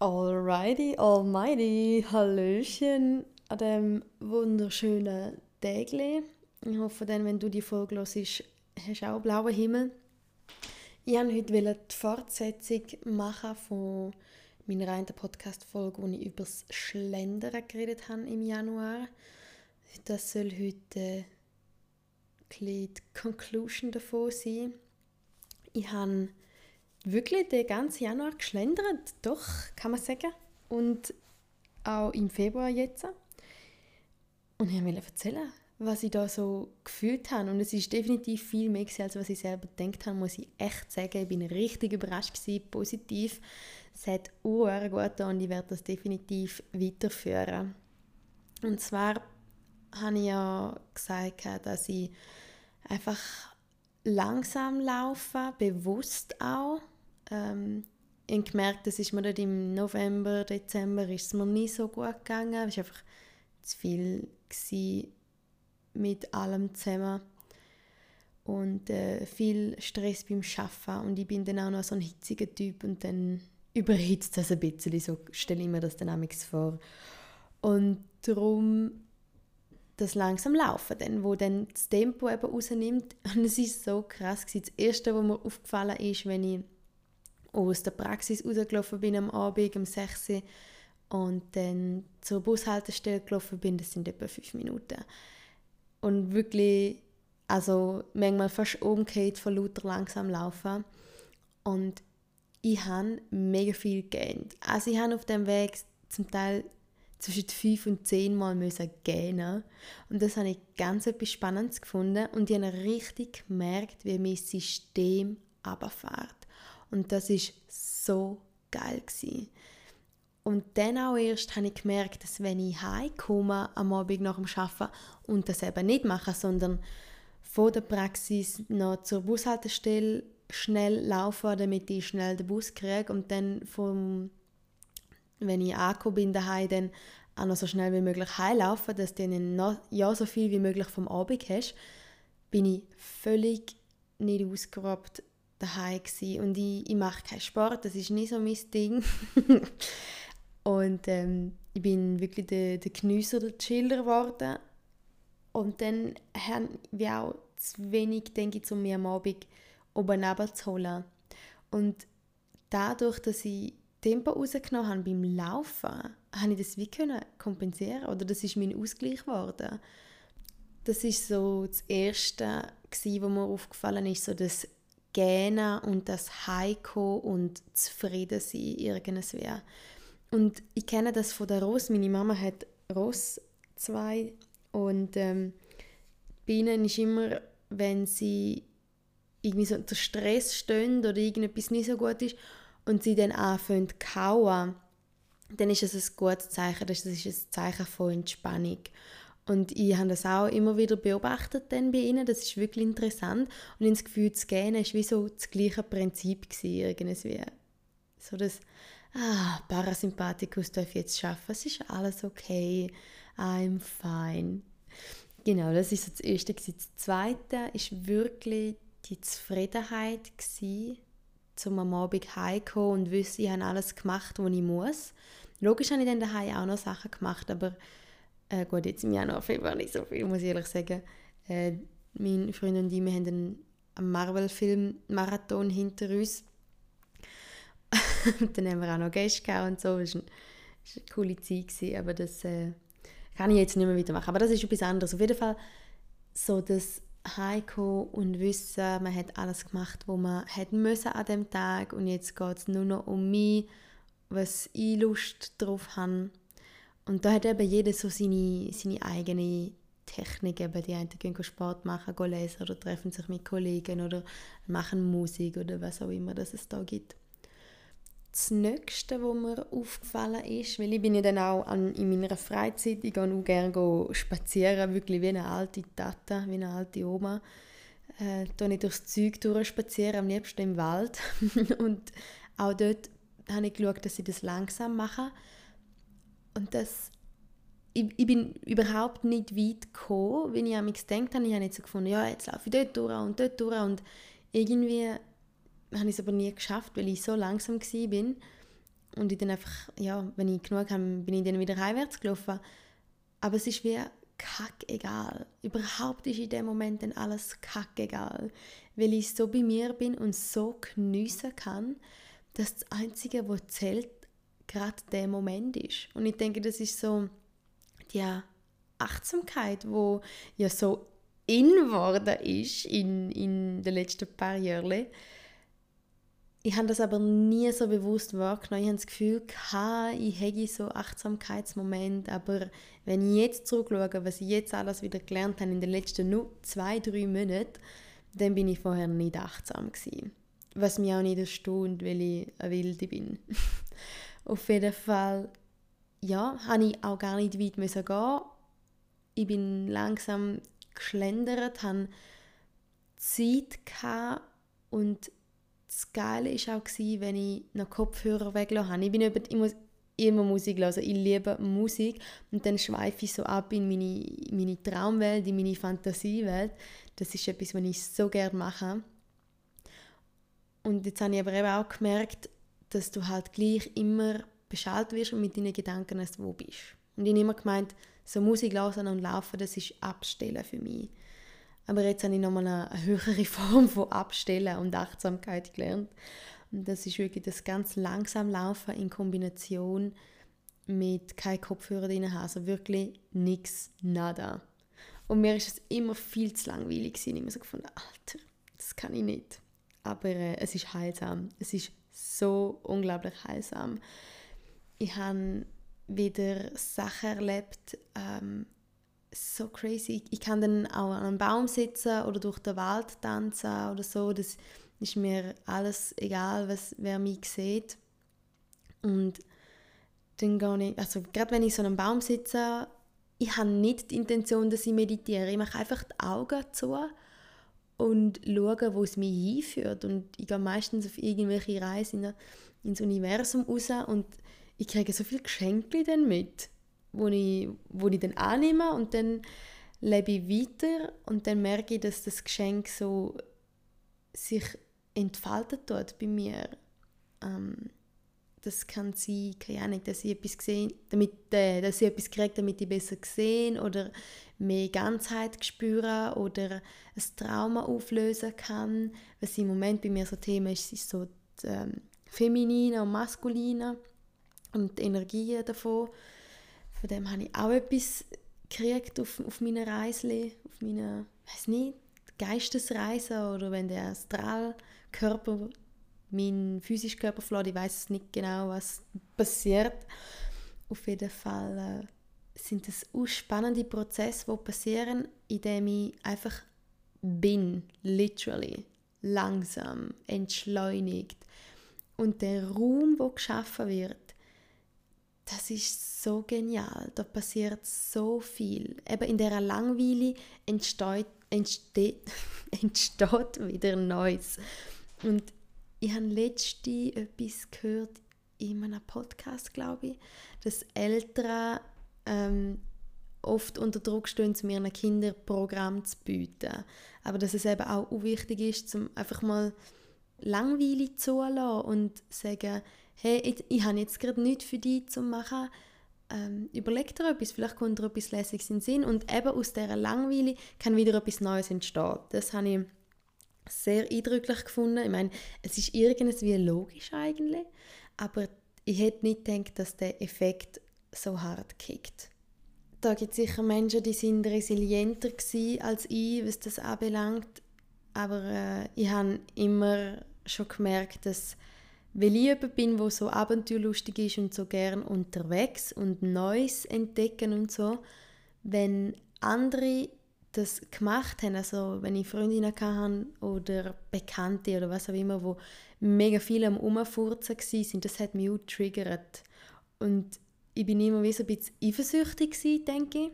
Alrighty, almighty, Hallöchen an diesem wunderschönen Tag. Ich hoffe dann, wenn du die Folge hörst, hast du auch blauen Himmel. Ich wollte heute die Fortsetzung machen von meiner einen Podcast-Folge, wo ich über das Schlendern geredet habe im Januar. Das soll heute die Conclusion davon sein. Ich habe wirklich den ganzen Januar geschlendert, doch, kann man sagen. Und auch im Februar jetzt. Und ich wollte erzählen, was ich da so gefühlt habe. Und es ist definitiv viel mehr als was ich selber gedacht habe, muss ich echt sagen. Ich bin richtig überrascht gewesen, positiv. Es hat sehr gut und ich werde das definitiv weiterführen. Und zwar habe ich ja gesagt, dass ich einfach langsam laufe, bewusst auch. Ähm, ich gemerkt, das ist mir dann im November, Dezember ist es mir nicht so gut gegangen. Es war einfach zu viel mit allem zusammen und äh, viel Stress beim Arbeiten und ich bin dann auch noch so ein hitziger Typ und dann überhitzt das ein bisschen, so stelle ich mir das dann vor. Und darum das langsam Laufen, dann, wo dann das Tempo eben rausnimmt. Und es ist so krass. Das Erste, was mir aufgefallen ist, wenn ich aus der Praxis rausgelaufen bin am Abend um 6 Uhr und dann zur Bushaltestelle gelaufen bin, das sind etwa 5 Minuten. Und wirklich, also manchmal fast umgekehrt von lauter langsam laufen. Und ich habe mega viel gelernt. Also ich habe auf dem Weg zum Teil zwischen fünf und zehn Mal müssen gehen und das habe ich ganz etwas Spannendes gefunden und ich habe richtig gemerkt, wie mein System runterfährt. Und das ist so geil gewesen. Und dann auch erst habe ich gemerkt, dass wenn ich heimkomme am Abend nach dem Arbeiten und das eben nicht mache, sondern von der Praxis noch zur Bushaltestelle schnell laufe, damit ich schnell den Bus kriege und dann vom wenn ich angekommen bin daheim, dann auch noch so schnell wie möglich heimlaufen, dass du dann noch, ja so viel wie möglich vom Abend hast, bin ich völlig nicht ausgerobt daheim gewesen. und ich, ich mache keinen Sport, das ist nicht so mein Ding. und ähm, ich bin wirklich der, der Genüsser, der Chiller geworden. Und dann haben wir auch zu wenig, denke ich, um mir am Abend oben zu holen. Und dadurch, dass ich Tempo rausgenommen habe beim Laufen, habe ich das wie können kompensieren oder das ist mein Ausgleich geworden. Das ist so das Erste, was mir aufgefallen ist, so das Gähnen und das Heiko und zufrieden sein irgendwie. Und ich kenne das von der Ross. Meine Mama hat Ross zwei und ähm, bei ihnen ist immer, wenn sie irgendwie so unter Stress stehen oder irgendetwas nicht so gut ist und sie dann anfangen zu kauen, dann ist es ein gutes Zeichen, das ist ein Zeichen von Entspannung. Und ich habe das auch immer wieder beobachtet dann bei ihnen, das ist wirklich interessant. Und ins Gefühl zu gehen, war wie so das gleiche Prinzip irgendwie. So das, ah, Parasympathikus darf jetzt schaffen, es ist alles okay, I'm fine. Genau, das ist das Erste. Das Zweite war wirklich die Zufriedenheit, gewesen, zum am Abend heimkommen und wissen, ich habe alles gemacht, was ich muss. Logisch habe ich dann daheim auch noch Sachen gemacht, aber äh, gut, jetzt im Januar, Februar nicht so viel, muss ich ehrlich sagen. Äh, mein Freund und ich, wir haben einen, Marvel-Film-Marathon hinter uns. dann haben wir auch noch Gäste und so. Das war eine, coole Zeit, gewesen, aber das äh, kann ich jetzt nicht mehr wieder machen. Aber das ist etwas anderes. Auf jeden Fall so das heimkommen und wissen, man hat alles gemacht, was man hätten müssen an dem Tag und jetzt geht es nur noch um mich, was ich Lust drauf habe. Und da hat eben jeder so seine, seine eigene Technik. Eben die einen gehen Sport machen, gehen lesen oder treffen sich mit Kollegen oder machen Musik oder was auch immer das es da gibt. Das Nächste, was mir aufgefallen ist, weil ich bin ja dann auch an, in meiner Freizeit, ich gehe auch gerne spazieren, wirklich wie eine alte Tata, wie eine alte Oma. Äh, da nicht durchs Zeug spazieren, am liebsten im Wald. und auch dort habe ich geschaut, dass ich das langsam mache. Und das, ich, ich bin überhaupt nicht weit gekommen, wenn ich an mich gedacht habe. Ich habe nicht so gefunden, ja, jetzt laufe ich dort durch und dort durch. Und irgendwie habe ich es aber nie geschafft, weil ich so langsam bin. und ich dann einfach, ja, wenn ich genug habe, bin ich dann wieder heimwärts gelaufen. Aber es ist wie kackegal. Überhaupt ist in dem Moment dann alles kackegal. Weil ich so bei mir bin und so geniessen kann, dass das Einzige, was zählt, gerade der Moment ist. Und ich denke, das ist so die Achtsamkeit, wo ja so in geworden ist in, in den letzten paar Jahren. Ich habe das aber nie so bewusst wahrgenommen. Ich habe das Gefühl, ich hätte so Achtsamkeitsmoment, aber wenn ich jetzt zurückschaue, was ich jetzt alles wieder gelernt habe in den letzten nur zwei, drei Monaten, dann bin ich vorher nicht achtsam gewesen. Was mich auch nicht erstaunt, weil ich eine Wilde bin. Auf jeden Fall, ja, habe ich auch gar nicht weit müssen gehen. Ich bin langsam geschlendert, habe Zeit und das Geile war auch, wenn ich noch Kopfhörer weggelassen habe. Ich, bin über, ich muss immer Musik hören. Ich liebe Musik und dann schweife ich so ab in meine, meine Traumwelt, in meine Fantasiewelt. Das ist etwas, was ich so gerne mache. Und jetzt habe ich aber eben auch gemerkt, dass du halt gleich immer beschallt wirst und mit deinen Gedanken erst wo bist. Und ich habe immer gemeint, so Musik hören und laufen, das ist Abstellen für mich. Aber jetzt habe ich nochmal eine höhere Form von Abstellen und Achtsamkeit gelernt. Und das ist wirklich das ganz langsam Laufen in Kombination mit kein Kopfhörer drin haben. Also wirklich nichts, nada. Und mir ist es immer viel zu langweilig gewesen. Ich habe so gefunden, Alter, das kann ich nicht. Aber äh, es ist heilsam. Es ist so unglaublich heilsam. Ich habe wieder Sachen erlebt, ähm, so crazy. Ich kann dann auch an einem Baum sitzen oder durch den Wald tanzen oder so. Das ist mir alles egal, was, wer mich sieht. Und dann gehe ich, also gerade wenn ich so an einem Baum sitze, ich habe nicht die Intention, dass ich meditiere. Ich mache einfach die Augen zu und schaue, wo es mich hinführt. Und ich gehe meistens auf irgendwelche Reisen ins Universum raus und ich kriege so viele Geschenke dann mit, wo ich, wo ich dann annehme und dann lebe ich weiter und dann merke ich, dass das Geschenk so sich entfaltet dort bei mir. Ähm, das kann sein, keine Ahnung, dass ich etwas gesehen, damit, äh, dass ich etwas kriege, damit ich besser sehen oder mehr Ganzheit spüre oder ein Trauma auflösen kann. Was im Moment bei mir so Thema ist, ist so das ähm, Feminine und Maskuline und die Energien davon. Von dem habe ich auch etwas gekriegt auf, auf meiner Reise, auf meiner, weiß nicht, Geistesreise oder wenn der Astralkörper mein physischer Körper verloren, ich weiß nicht genau, was passiert. Auf jeden Fall äh, sind es spannende Prozesse, die passieren, indem ich einfach bin, literally, langsam, entschleunigt. Und der Raum, der geschaffen wird, das ist so genial. Da passiert so viel. Eben in dieser Langweile entsteht, entsteht, entsteht wieder Neues. Und ich habe letzte etwas gehört in einem Podcast, glaube ich, dass Eltern ähm, oft unter Druck stehen, zu mir ein Kinderprogramm zu bieten. Aber dass es eben auch wichtig ist, zum einfach mal Langweile zulassen und sagen, hey, ich, ich habe jetzt gerade nichts für dich zu machen, ähm, überleg dir etwas, vielleicht kommt dir etwas Lässiges in den Sinn und eben aus dieser Langweile kann wieder etwas Neues entstehen. Das habe ich sehr eindrücklich gefunden. Ich meine, es ist irgendwie logisch eigentlich, aber ich hätte nicht gedacht, dass der Effekt so hart kickt. Da gibt es sicher Menschen, die sind resilienter als ich, was das anbelangt. Aber äh, ich habe immer schon gemerkt, dass weil ich jemand bin, der so abenteuerlustig ist und so gern unterwegs und Neues entdecken und so, wenn andere das gemacht haben, also wenn ich Freundinnen hatte oder Bekannte oder was auch immer, wo mega viel am Umfurzen waren, das hat mich auch getriggert. Und ich bin immer wie so ein bisschen eifersüchtig gewesen, denke ich.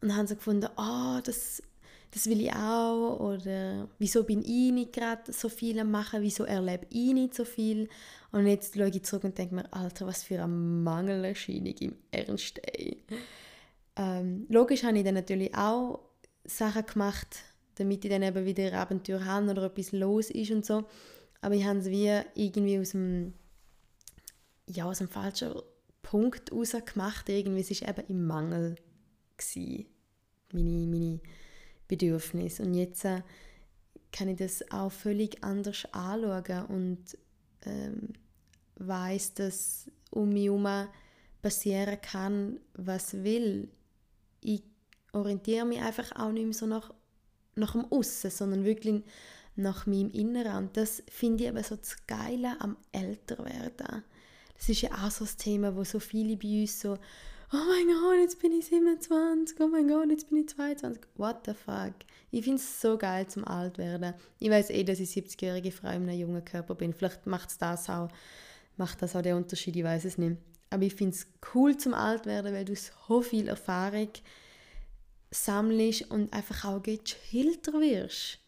Und haben sie gefunden, ah, oh, das, das will ich auch. Oder wieso bin ich nicht gerade so viel am machen, wieso erlebe ich nicht so viel. Und jetzt schaue ich zurück und denke mir, Alter, was für eine Mangelerscheinung im Ernst, ey. Ähm, logisch habe ich dann natürlich auch Sachen gemacht, damit ich dann eben wieder Abenteuer habe oder etwas los ist und so. Aber ich habe es wie irgendwie aus dem, ja, aus einem falschen Punkt raus gemacht. Irgendwie, es war eben im Mangel. Gewesen, meine, meine Bedürfnisse. Und jetzt äh, kann ich das auch völlig anders anschauen und ähm, weiß, dass um mich herum passieren kann, was will. Ich orientiere mich einfach auch nicht mehr so nach, nach dem Aussen, sondern wirklich nach meinem Inneren. Und das finde ich eben so das Geile am Älterwerden. Das ist ja auch so das Thema, wo so viele bei uns so oh mein Gott, jetzt bin ich 27, oh mein Gott, jetzt bin ich 22. What the fuck? Ich finde es so geil zum alt werden. Ich weiß eh, dass ich 70-jährige Frau in einem jungen Körper bin. Vielleicht macht das auch, macht das auch den Unterschied, ich weiß es nicht. Aber ich finde es cool zum alt werden, weil du so viel Erfahrung sammelst und einfach auch gechillter wirst.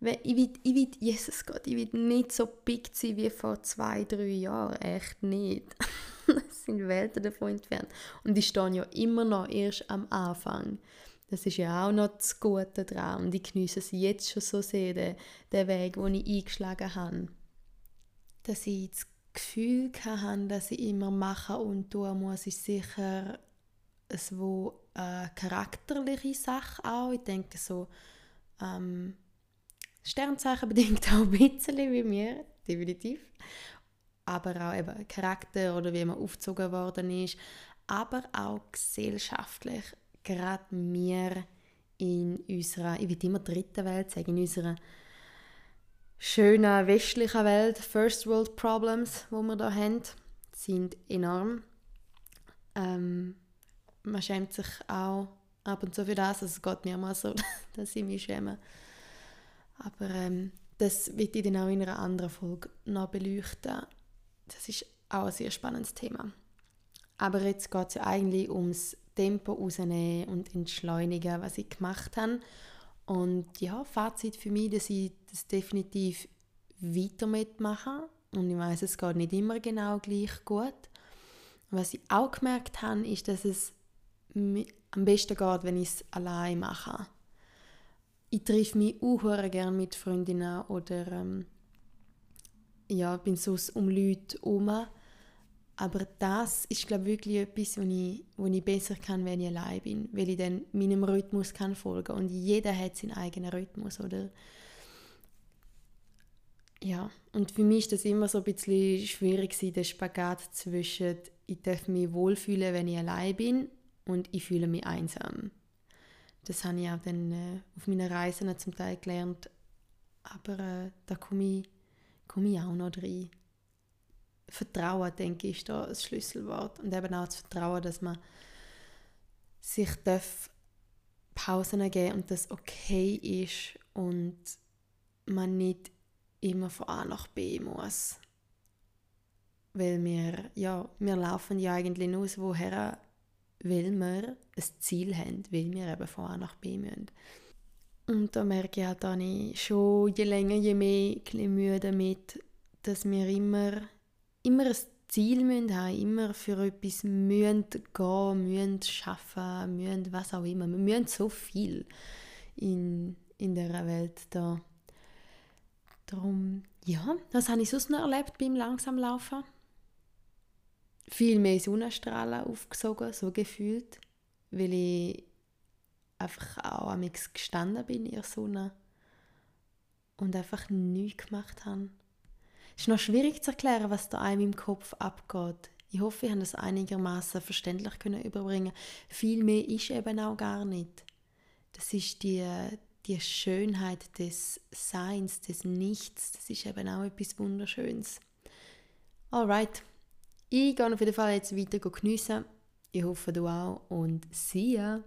Weil ich will, ich will, Jesus Gott, ich will nicht so big sein wie vor zwei, drei Jahren. Echt nicht. das sind Welten davon entfernt. Und ich stehe ja immer noch erst am Anfang. Das ist ja auch noch das Gute daran. Und ich genieße es jetzt schon so sehr, den, den Weg, den ich eingeschlagen habe. Dass ich das Gefühl hatte, dass ich immer machen und tun muss, ist sicher es wo eine charakterliche Sache auch. Ich denke so, ähm, Sternzeichen bedingt auch ein bisschen wie mir, definitiv. Aber auch eben Charakter oder wie man aufgezogen worden ist. Aber auch gesellschaftlich. Gerade wir in unserer, ich will immer dritten Welt sagen, in unserer schönen westlichen Welt, First World Problems, wo wir da haben, sind enorm. Ähm, man schämt sich auch ab und zu für das. Also es geht mir mal so, dass ich mich schäme. Aber ähm, das wird ich dann auch in einer anderen Folge noch beleuchten. Das ist auch ein sehr spannendes Thema. Aber jetzt geht es ja eigentlich ums Tempo rausnehmen und entschleunigen, was ich gemacht habe. Und ja, Fazit für mich, dass ich das definitiv weiter mitmache. Und ich weiß, es geht nicht immer genau gleich gut. Was ich auch gemerkt habe, ist, dass es am besten geht, wenn ich es allein mache ich treffe mich auch gerne mit Freundinnen oder ähm, ja, bin so um Leute herum. Aber das ist, glaube ich, wirklich etwas, wo ich, wo ich besser kann, wenn ich allein bin, weil ich dann meinem Rhythmus kann folgen Und jeder hat seinen eigenen Rhythmus, oder? Ja, und für mich ist das immer so ein bisschen schwierig, der Spagat zwischen ich darf mich wohlfühlen, wenn ich allein bin und ich fühle mich einsam das habe ich auch dann äh, auf meinen Reisen zum Teil gelernt. Aber äh, da komme ich, komme ich auch noch rein. Vertrauen, denke ich, ist da das Schlüsselwort. Und eben auch das Vertrauen, dass man sich darf Pausen geben und das okay ist und man nicht immer von A nach B muss. Weil wir, ja, wir laufen ja eigentlich nur woher weil wir ein Ziel haben, weil wir eben von A nach B müssen. Und da merke ich halt, dass ich schon je länger, je mehr ein Mühe damit, dass wir immer, immer ein Ziel haben, immer für etwas gehen, müssen arbeiten, müssen was auch immer. Wir müssen so viel in, in dieser Welt da. Darum, ja, was habe ich sonst noch erlebt beim Langsamlaufen? viel mehr Sonnenstrahlen aufgesogen, so gefühlt, weil ich einfach auch am gestanden bin in der Sonne und einfach nichts gemacht habe. Es ist noch schwierig zu erklären, was da einem im Kopf abgeht. Ich hoffe, ich habe das einigermaßen verständlich können überbringen. Viel mehr ist eben auch gar nicht. Das ist die, die Schönheit des Seins, des Nichts. Das ist eben auch etwas Wunderschönes. Alright, ich gehe auf jeden Fall jetzt weiter geniessen. Ich hoffe, du auch. Und see ya!